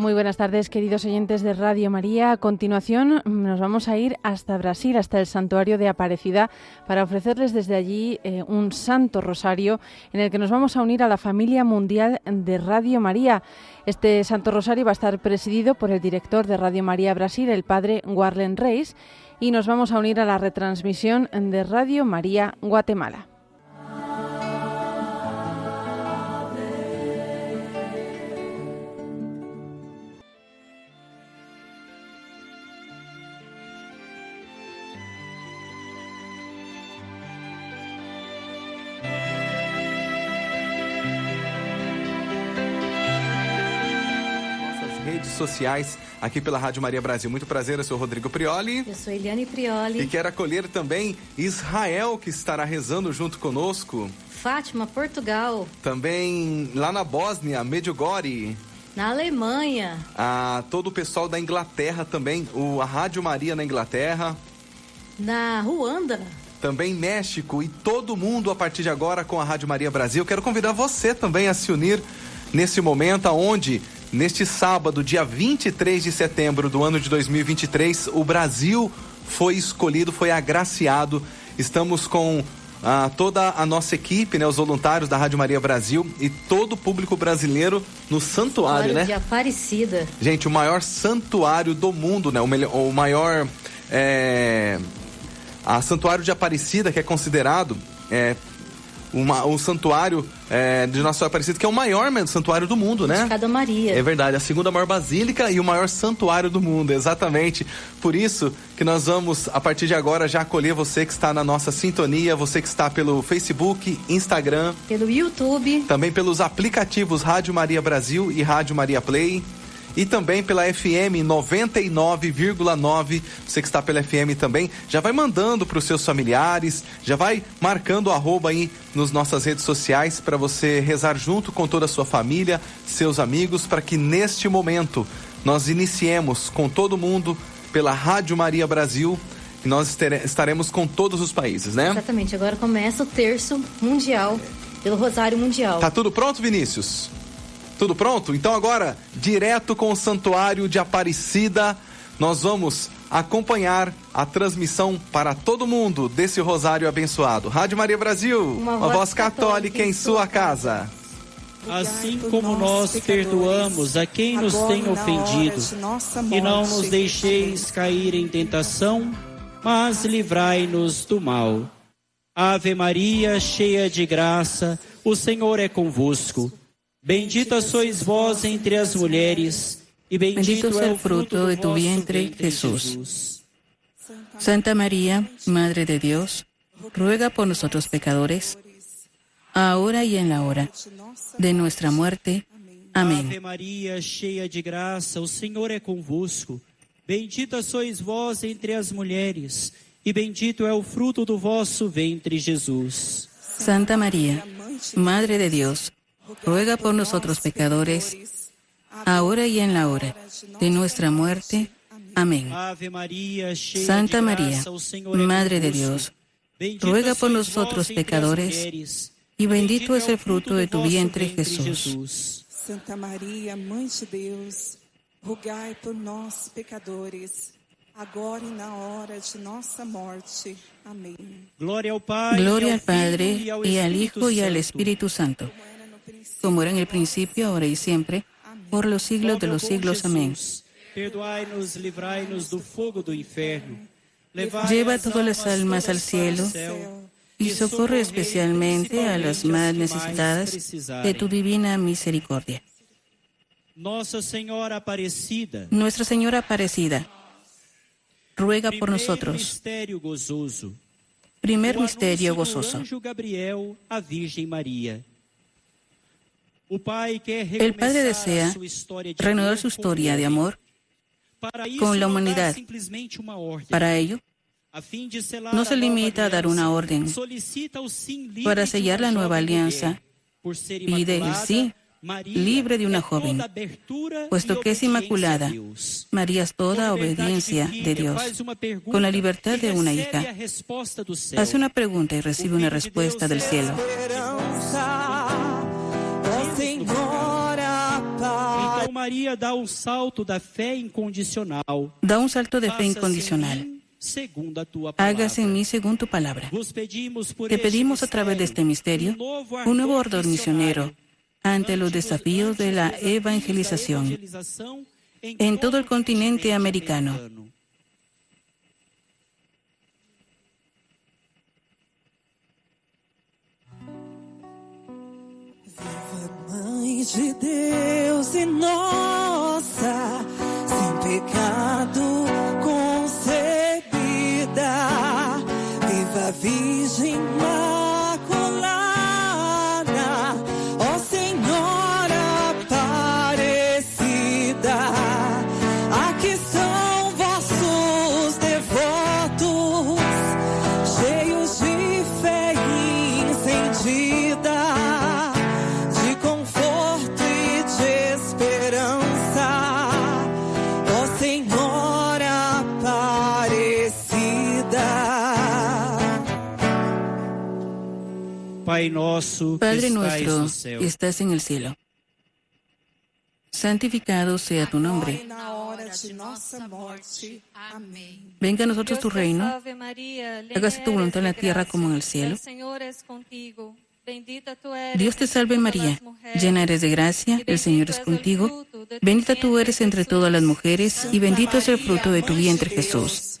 Muy buenas tardes, queridos oyentes de Radio María. A continuación nos vamos a ir hasta Brasil, hasta el santuario de Aparecida, para ofrecerles desde allí eh, un santo rosario en el que nos vamos a unir a la familia mundial de Radio María. Este santo rosario va a estar presidido por el director de Radio María Brasil, el padre Warlen Reis, y nos vamos a unir a la retransmisión de Radio María Guatemala. Sociais aqui pela Rádio Maria Brasil. Muito prazer, eu sou Rodrigo Prioli. Eu sou Eliane Prioli. E quero acolher também Israel, que estará rezando junto conosco. Fátima, Portugal. Também lá na Bósnia, Medjugorje. Na Alemanha. A todo o pessoal da Inglaterra também, o, a Rádio Maria na Inglaterra. Na Ruanda também México e todo mundo a partir de agora com a Rádio Maria Brasil. Quero convidar você também a se unir nesse momento aonde Neste sábado, dia 23 de setembro do ano de 2023, o Brasil foi escolhido, foi agraciado. Estamos com ah, toda a nossa equipe, né, os voluntários da Rádio Maria Brasil e todo o público brasileiro no santuário, né? De Aparecida. Gente, o maior santuário do mundo, né? O, melhor, o maior. É, a Santuário de Aparecida, que é considerado é, uma, um santuário é, de Nossa Senhora Aparecida, que é o maior santuário do mundo, né? Cada Maria. É verdade, a segunda maior basílica e o maior santuário do mundo, exatamente. Por isso que nós vamos, a partir de agora, já acolher você que está na nossa sintonia, você que está pelo Facebook, Instagram, pelo YouTube, também pelos aplicativos Rádio Maria Brasil e Rádio Maria Play e também pela FM 99,9. Você que está pela FM também, já vai mandando para os seus familiares, já vai marcando o arroba aí nas nossas redes sociais para você rezar junto com toda a sua família, seus amigos, para que neste momento nós iniciemos com todo mundo pela Rádio Maria Brasil e nós estaremos com todos os países, né? Exatamente. Agora começa o terço mundial pelo Rosário Mundial. Tá tudo pronto, Vinícius? Tudo pronto? Então agora, direto com o Santuário de Aparecida, nós vamos acompanhar a transmissão para todo mundo desse rosário abençoado. Rádio Maria Brasil, uma, uma voz, católica, católica em sua casa. Assim como nós perdoamos a quem nos tem ofendido, e não nos deixeis cair em tentação, mas livrai-nos do mal. Ave Maria, cheia de graça, o Senhor é convosco. Bendita sois vós entre as mulheres, y bendito, es el fruto de tu vientre, Jesús. Santa María, Madre de Dios, ruega por nosotros pecadores, ahora y en la hora de nuestra muerte. Amén. Ave María, cheia de graça, o Senhor é convosco. Bendita sois vós entre as mulheres, e bendito é o fruto do vosso ventre, Jesus. Santa María, Madre de Dios, ruega por nosotros pecadores, ahora y en la hora de nuestra muerte. Amén. Santa María, Madre de Dios, ruega por nosotros pecadores, y bendito es el fruto de tu vientre, Jesús. Santa María, Mãe de Deus, rogai por nós, pecadores, agora y na hora de nuestra muerte. Amén. Gloria al Padre, y al Hijo, y al Espíritu Santo como era en el principio, ahora y siempre, por los siglos de los siglos. Amén. Lleva todas las almas al cielo y socorre especialmente a las más necesitadas de tu divina misericordia. Nuestra Señora Aparecida, Nuestra Señora Aparecida, ruega por nosotros. Primer misterio gozoso. El Padre desea renovar su historia de amor con la humanidad. Para ello, no se limita a dar una orden para sellar la nueva alianza y del sí libre de una joven, puesto que es inmaculada. María es toda obediencia de Dios, con la libertad de una hija. Hace una pregunta y recibe una respuesta del cielo. Da un salto de fe incondicional. Hágase en mí según tu palabra. Te pedimos a través de este misterio un nuevo orden misionero ante los desafíos de la evangelización en todo el continente americano. De Deus e nossa, sem pecado concebida, viva Virgem Padre nuestro que estás en el cielo, santificado sea tu nombre. Venga a nosotros tu reino. Hágase tu voluntad en la tierra como en el cielo. Dios te salve María, llena eres de gracia, el Señor es contigo. Bendita tú eres entre todas las mujeres y bendito es el fruto de tu vientre Jesús.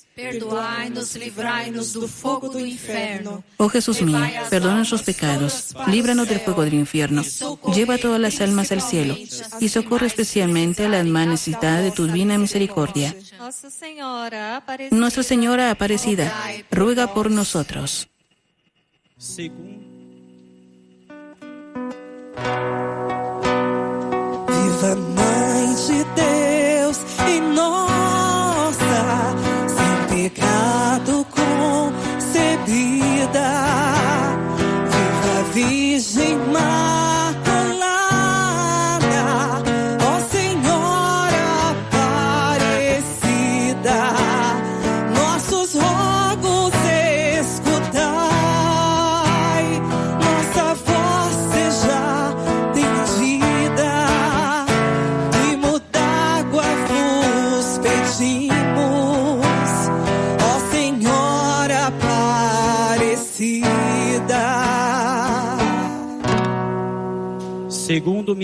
Perdoai-nos, livrai-nos do fogo do inferno. Oh Jesús mío, perdona nuestros pecados, líbranos del fuego del infierno, lleva todas las almas al cielo y socorre especialmente a las más necesitadas de tu divina misericordia. Nuestra Señora Aparecida, ruega por nosotros. Viva Mãe de Deus e nossa pecado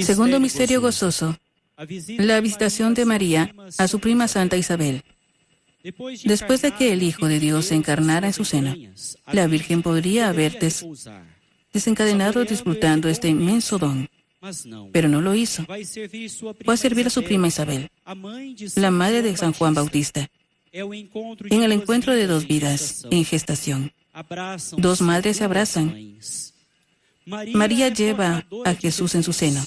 Segundo misterio gozoso, la visitación de María a su prima Santa Isabel. Después de que el Hijo de Dios se encarnara en su seno, la Virgen podría haber desencadenado disfrutando este inmenso don, pero no lo hizo. Fue a servir a su prima Isabel, la madre de San Juan Bautista, en el encuentro de dos vidas en gestación. Dos madres se abrazan. María lleva a Jesús en su seno.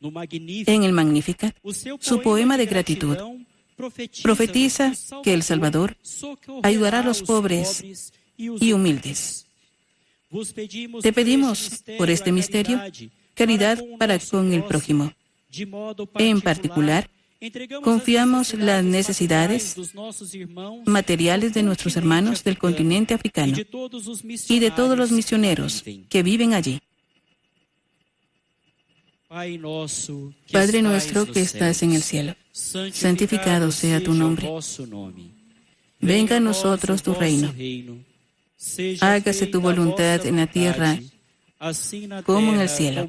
En el Magnificat, su poema de gratitud profetiza que el Salvador ayudará a los pobres y humildes. Te pedimos por este misterio caridad para con el prójimo. En particular, confiamos las necesidades materiales de nuestros hermanos del continente africano y de todos los misioneros que viven allí. Padre nuestro que estás en el cielo, santificado sea tu nombre. Venga a nosotros tu reino. Hágase tu voluntad en la tierra como en el cielo.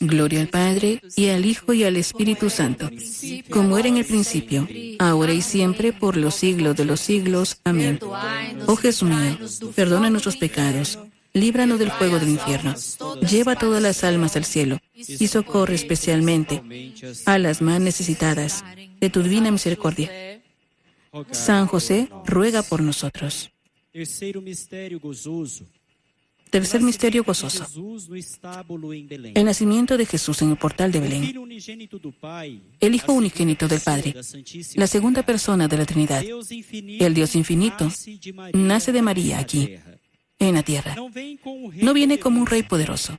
Gloria al Padre, y al Hijo, y al Espíritu Santo, como era en el principio, ahora y siempre, por los siglos de los siglos. Amén. Oh Jesús mío, perdona nuestros pecados líbranos del fuego del infierno. Lleva todas las almas al cielo y socorre especialmente a las más necesitadas de tu divina misericordia. San José, ruega por nosotros. Tercer misterio gozoso. El nacimiento de Jesús en el portal de Belén. El Hijo unigénito del Padre, la segunda persona de la Trinidad, el Dios infinito, nace de María aquí en la tierra. No viene como un rey poderoso.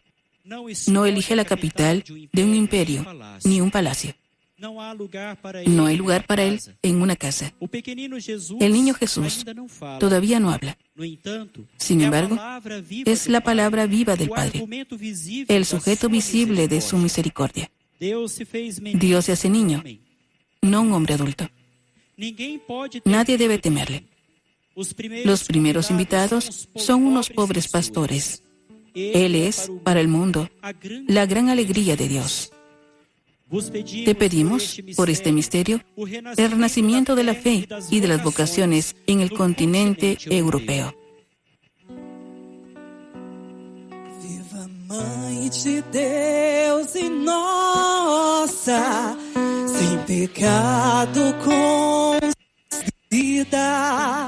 No elige la capital de un imperio ni un palacio. No hay lugar para él en una casa. El niño Jesús todavía no habla. Sin embargo, es la palabra viva del Padre, el sujeto visible de su misericordia. Dios se hace niño, no un hombre adulto. Nadie debe temerle. Los primeros invitados son unos pobres pastores. Él es, para el mundo, la gran alegría de Dios. Te pedimos, por este misterio, el renacimiento de la fe y de las vocaciones en el continente europeo. Viva Mãe de Deus e nossa, sem pecado concebida.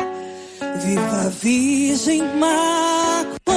Viva Virgem Imaculada,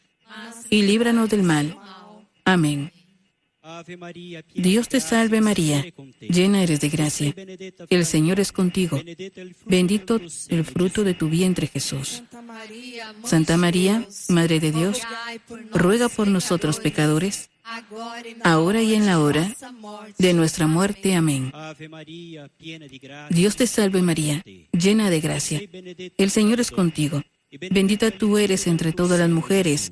y líbranos del mal. Amén. Dios te salve María, llena eres de gracia. El Señor es contigo. Bendito el fruto de tu vientre Jesús. Santa María, Madre de Dios, ruega por nosotros pecadores, ahora y en la hora de nuestra muerte. Amén. Dios te salve María, llena de gracia. El Señor es contigo. Bendita tú eres entre todas las mujeres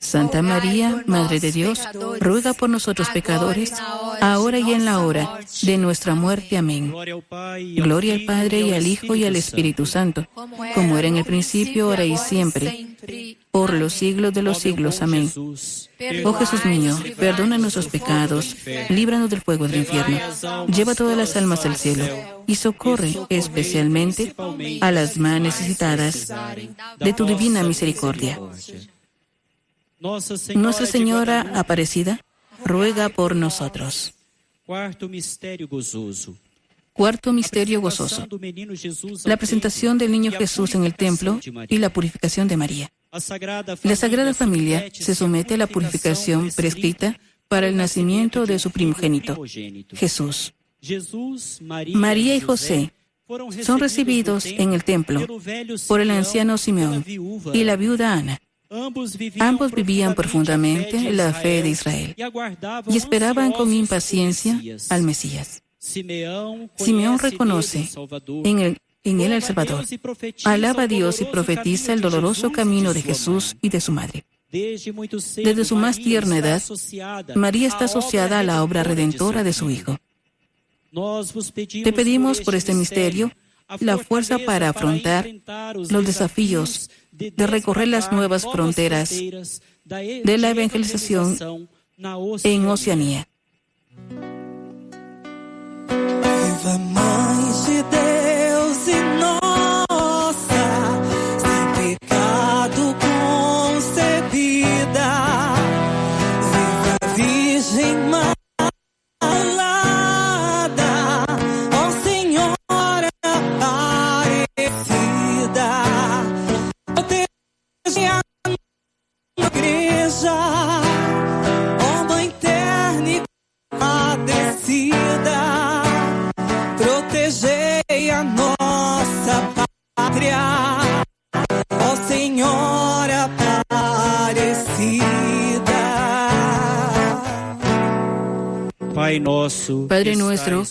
Santa María, Madre de Dios, ruega por nosotros pecadores, ahora y en la hora de nuestra muerte. Amén. Gloria al Padre y al Hijo y al Espíritu Santo, como era en el principio, ahora y siempre, por los siglos de los siglos. Amén. Oh Jesús mío, perdona nuestros pecados, líbranos del fuego del infierno, lleva todas las almas al cielo y socorre especialmente a las más necesitadas de tu divina misericordia. Nuestra Señora Aparecida ruega por nosotros. Cuarto misterio gozoso. Cuarto misterio gozoso. La presentación del niño Jesús en el templo y la purificación de María. La Sagrada Familia se somete a la purificación prescrita para el nacimiento de su primogénito, Jesús. María y José son recibidos en el templo por el anciano Simeón y la viuda Ana. Ambos vivían profundamente la fe de Israel y esperaban con impaciencia al Mesías. Simeón reconoce en, el, en él el Salvador, alaba a Dios y profetiza el doloroso camino de Jesús y de su madre. Desde su más tierna edad, María está asociada a la obra redentora de su Hijo. Te pedimos por este misterio la fuerza para afrontar los desafíos de recorrer las nuevas fronteras de la evangelización en Oceanía.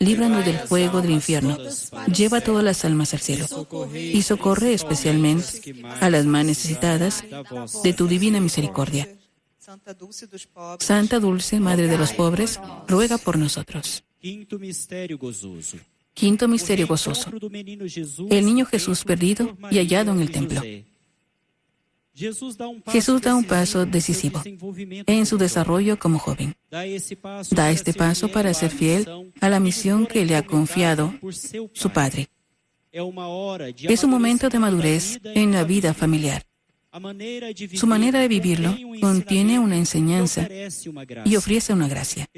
líbranos del fuego del infierno, lleva todas las almas al cielo y socorre especialmente a las más necesitadas de tu divina misericordia. Santa Dulce, Madre de los pobres, ruega por nosotros. Quinto misterio gozoso. El niño Jesús perdido y hallado en el templo. Jesús da un paso decisivo en su desarrollo como joven. Da este paso para ser fiel a la misión que le ha confiado su padre. Es un momento de madurez en la vida familiar. Su manera de vivirlo contiene una enseñanza y ofrece una gracia.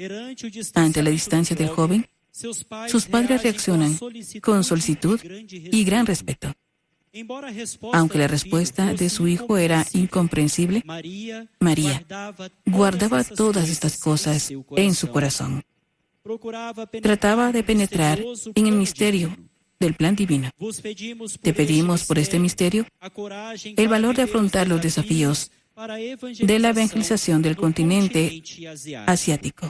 Ante la distancia del joven, sus padres reaccionan con solicitud y gran respeto. Aunque la respuesta de su hijo era incomprensible, María guardaba todas estas cosas en su corazón. Trataba de penetrar en el misterio del plan divino. Te pedimos por este misterio el valor de afrontar los desafíos de la evangelización del continente asiático.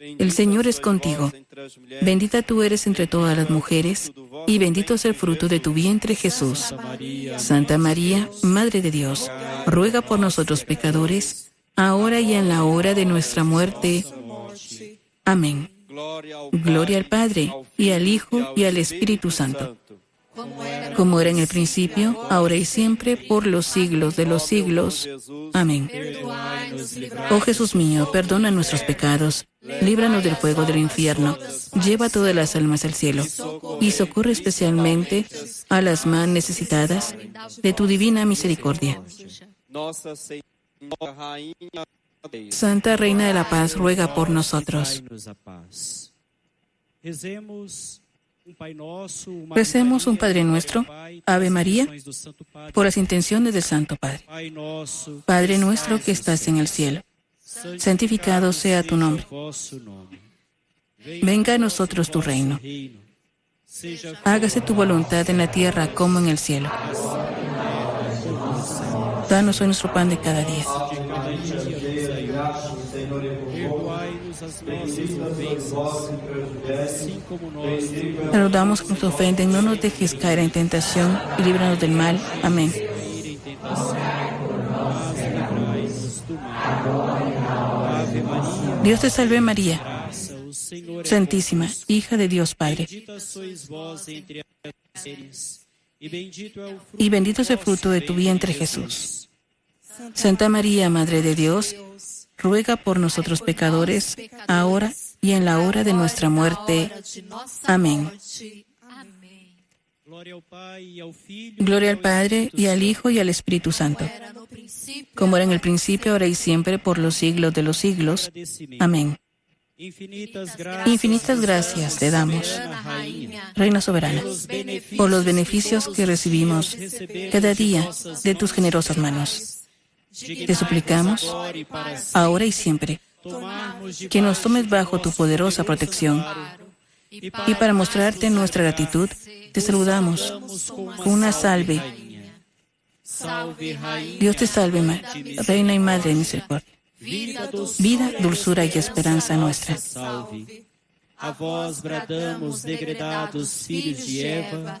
El Señor es contigo. Bendita tú eres entre todas las mujeres, y bendito es el fruto de tu vientre Jesús. Santa María, Madre de Dios, ruega por nosotros pecadores, ahora y en la hora de nuestra muerte. Amén. Gloria al Padre, y al Hijo, y al Espíritu Santo como era en el principio, ahora y siempre, por los siglos de los siglos. Amén. Oh Jesús mío, perdona nuestros pecados, líbranos del fuego del infierno, lleva todas las almas al cielo y socorre especialmente a las más necesitadas de tu divina misericordia. Santa Reina de la Paz, ruega por nosotros. Recemos un Padre nuestro, Ave María, por las intenciones del Santo Padre. Padre nuestro que estás en el cielo, santificado sea tu nombre. Venga a nosotros tu reino. Hágase tu voluntad en la tierra como en el cielo. Danos hoy nuestro pan de cada día Saludamos que nos ofenden, no nos dejes caer en tentación y líbranos del mal. Amén. Dios te salve María, Santísima, hija de Dios Padre. Y bendito es el fruto de tu vientre Jesús. Santa María, Madre de Dios, ruega por nosotros pecadores, ahora y en la hora de nuestra muerte. Amén. Gloria al Padre y al Hijo y al Espíritu Santo, como era en el principio, ahora y siempre, por los siglos de los siglos. Amén. Infinitas gracias te damos, Reina Soberana, por los beneficios que recibimos cada día de tus generosas manos. Te suplicamos, ahora y siempre, que nos tomes bajo tu poderosa protección. Y para mostrarte nuestra gratitud, te saludamos una salve. Dios te salve, Reina y Madre de Misericordia vida, dulzura y esperanza nuestra. A vós bradamos, degredados filhos de Eva,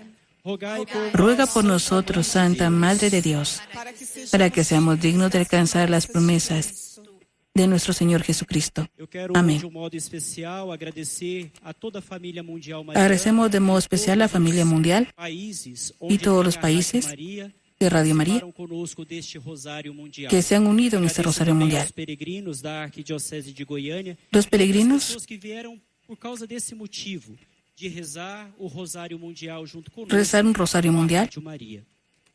Ruega por nosotros, Santa Madre de Dios, para que seamos dignos de alcanzar las promesas de nuestro Señor Jesucristo. Amén. Agradecemos de modo especial a la familia mundial y todos los países de Radio María que se han unido en este Rosario Mundial. Los peregrinos rezar un Rosario Mundial.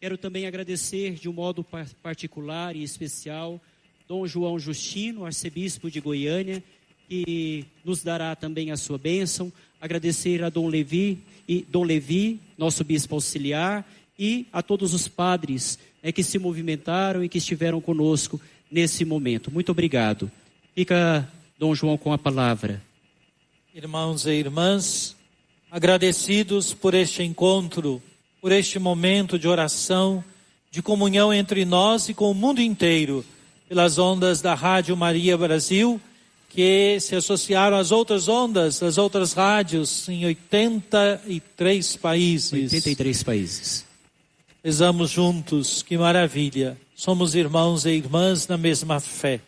Quero também agradecer de um modo particular e especial Dom João Justino, arcebispo de Goiânia, que nos dará também a sua bênção. Agradecer a Dom Levi e Dom Levi, nosso bispo auxiliar, e a todos os padres é, que se movimentaram e que estiveram conosco nesse momento. Muito obrigado. Fica Dom João com a palavra. Irmãos e irmãs, agradecidos por este encontro, por este momento de oração, de comunhão entre nós e com o mundo inteiro, pelas ondas da Rádio Maria Brasil, que se associaram às outras ondas, às outras rádios em 83 países. 83 países. Rezamos juntos, que maravilha. Somos irmãos e irmãs na mesma fé.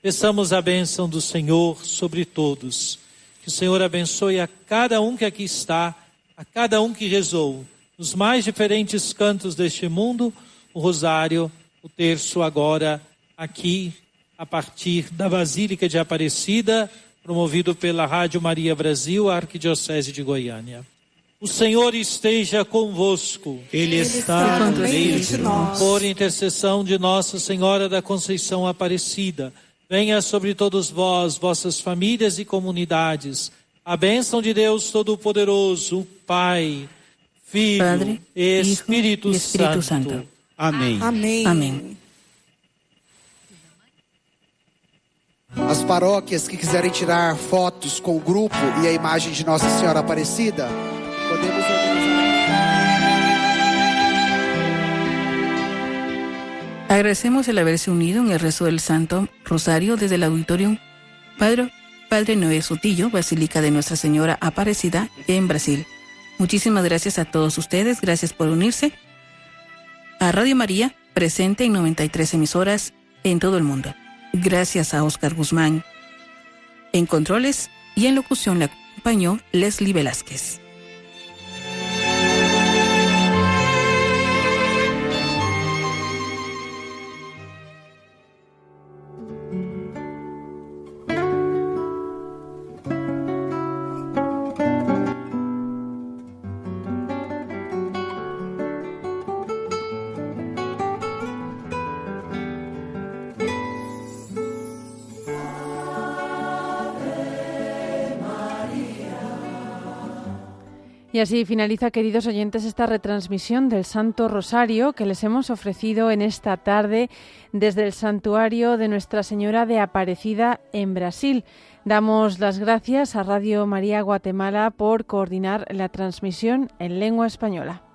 Peçamos a bênção do Senhor sobre todos. Que o Senhor abençoe a cada um que aqui está, a cada um que rezou, nos mais diferentes cantos deste mundo, o rosário, o terço agora aqui, a partir da Basílica de Aparecida, promovido pela Rádio Maria Brasil, a Arquidiocese de Goiânia. O Senhor esteja convosco. Ele está no meio de nós. Por intercessão de Nossa Senhora da Conceição Aparecida, venha sobre todos vós, vossas famílias e comunidades, a bênção de Deus Todo-Poderoso, Pai, Filho Padre, e Espírito, Hijo, Espírito Santo. Santo. Amém. Amém. Amém. As paróquias que quiserem tirar fotos com o grupo e a imagem de Nossa Senhora Aparecida, Agradecemos el haberse unido en el rezo del Santo Rosario desde el Auditorium Padre, Padre Noé Sotillo, Basílica de Nuestra Señora Aparecida en Brasil. Muchísimas gracias a todos ustedes, gracias por unirse a Radio María, presente en 93 emisoras en todo el mundo. Gracias a Oscar Guzmán. En controles y en locución le acompañó Leslie Velázquez. Así finaliza, queridos oyentes, esta retransmisión del Santo Rosario que les hemos ofrecido en esta tarde desde el santuario de Nuestra Señora de Aparecida en Brasil. Damos las gracias a Radio María Guatemala por coordinar la transmisión en lengua española.